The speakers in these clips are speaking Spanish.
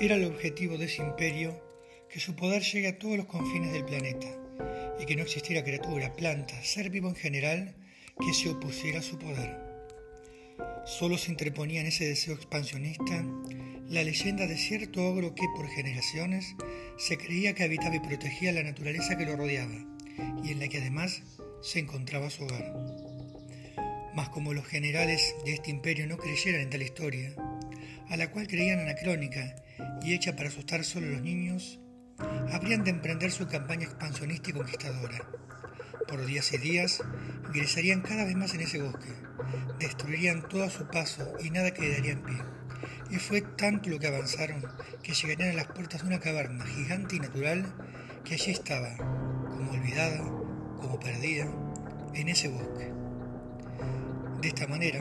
Era el objetivo de ese imperio que su poder llegue a todos los confines del planeta y que no existiera criatura, planta, ser vivo en general que se opusiera a su poder. Solo se interponía en ese deseo expansionista la leyenda de cierto ogro que por generaciones se creía que habitaba y protegía la naturaleza que lo rodeaba y en la que además se encontraba su hogar. Mas como los generales de este imperio no creyeran en tal historia, a la cual creían anacrónica y hecha para asustar solo a los niños, habrían de emprender su campaña expansionista y conquistadora. Por días y días ingresarían cada vez más en ese bosque, destruirían todo a su paso y nada quedaría en pie. Y fue tanto lo que avanzaron que llegarían a las puertas de una caverna gigante y natural que allí estaba, como olvidada, como perdida, en ese bosque. De esta manera,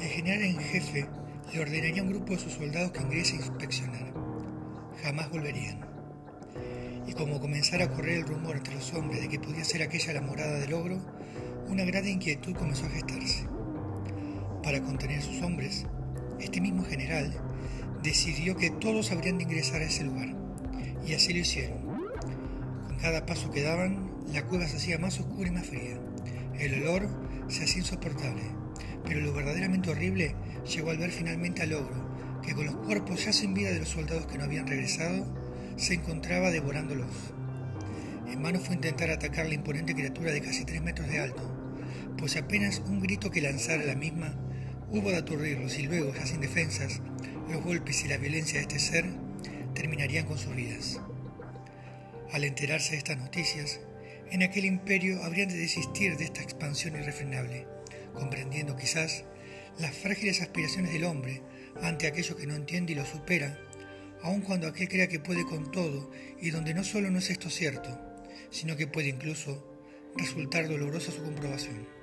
el general en jefe le ordenaría a un grupo de sus soldados que ingrese a inspeccionar. Jamás volverían. Y como comenzara a correr el rumor entre los hombres de que podía ser aquella la morada del ogro, una gran inquietud comenzó a gestarse. Para contener a sus hombres, este mismo general decidió que todos habrían de ingresar a ese lugar, y así lo hicieron. Con cada paso que daban, la cueva se hacía más oscura y más fría. El olor se hacía insoportable, pero lo verdaderamente horrible llegó al ver finalmente al ogro, que con los cuerpos ya sin vida de los soldados que no habían regresado, se encontraba devorándolos. En vano fue intentar atacar la imponente criatura de casi tres metros de alto, pues apenas un grito que lanzara la misma hubo de aturdirlos y luego, ya sin defensas, los golpes y la violencia de este ser terminarían con sus vidas. Al enterarse de estas noticias, en aquel imperio habrían de desistir de esta expansión irrefrenable, comprendiendo quizás las frágiles aspiraciones del hombre ante aquello que no entiende y lo supera, aun cuando aquel crea que puede con todo y donde no solo no es esto cierto, sino que puede incluso resultar dolorosa su comprobación.